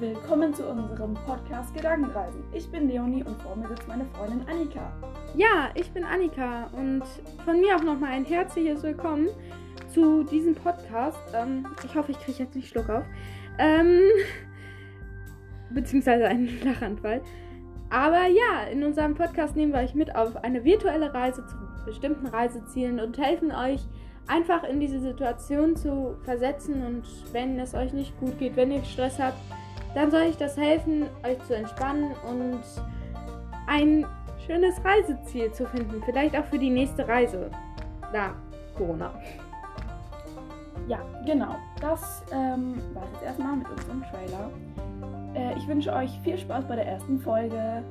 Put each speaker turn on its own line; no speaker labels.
willkommen zu unserem Podcast Gedankenreisen. Ich bin Leonie und vor mir sitzt meine Freundin Annika.
Ja, ich bin Annika und von mir auch nochmal ein herzliches Willkommen zu diesem Podcast. Ähm, ich hoffe, ich kriege jetzt nicht Schluck auf. Ähm, beziehungsweise einen Lachanfall. Aber ja, in unserem Podcast nehmen wir euch mit auf eine virtuelle Reise zu bestimmten Reisezielen und helfen euch einfach in diese Situation zu versetzen und wenn es euch nicht gut geht, wenn ihr Stress habt, dann soll ich das helfen, euch zu entspannen und ein schönes Reiseziel zu finden. Vielleicht auch für die nächste Reise nach Corona.
Ja, genau. Das ähm, war es jetzt erstmal mit unserem Trailer. Äh, ich wünsche euch viel Spaß bei der ersten Folge.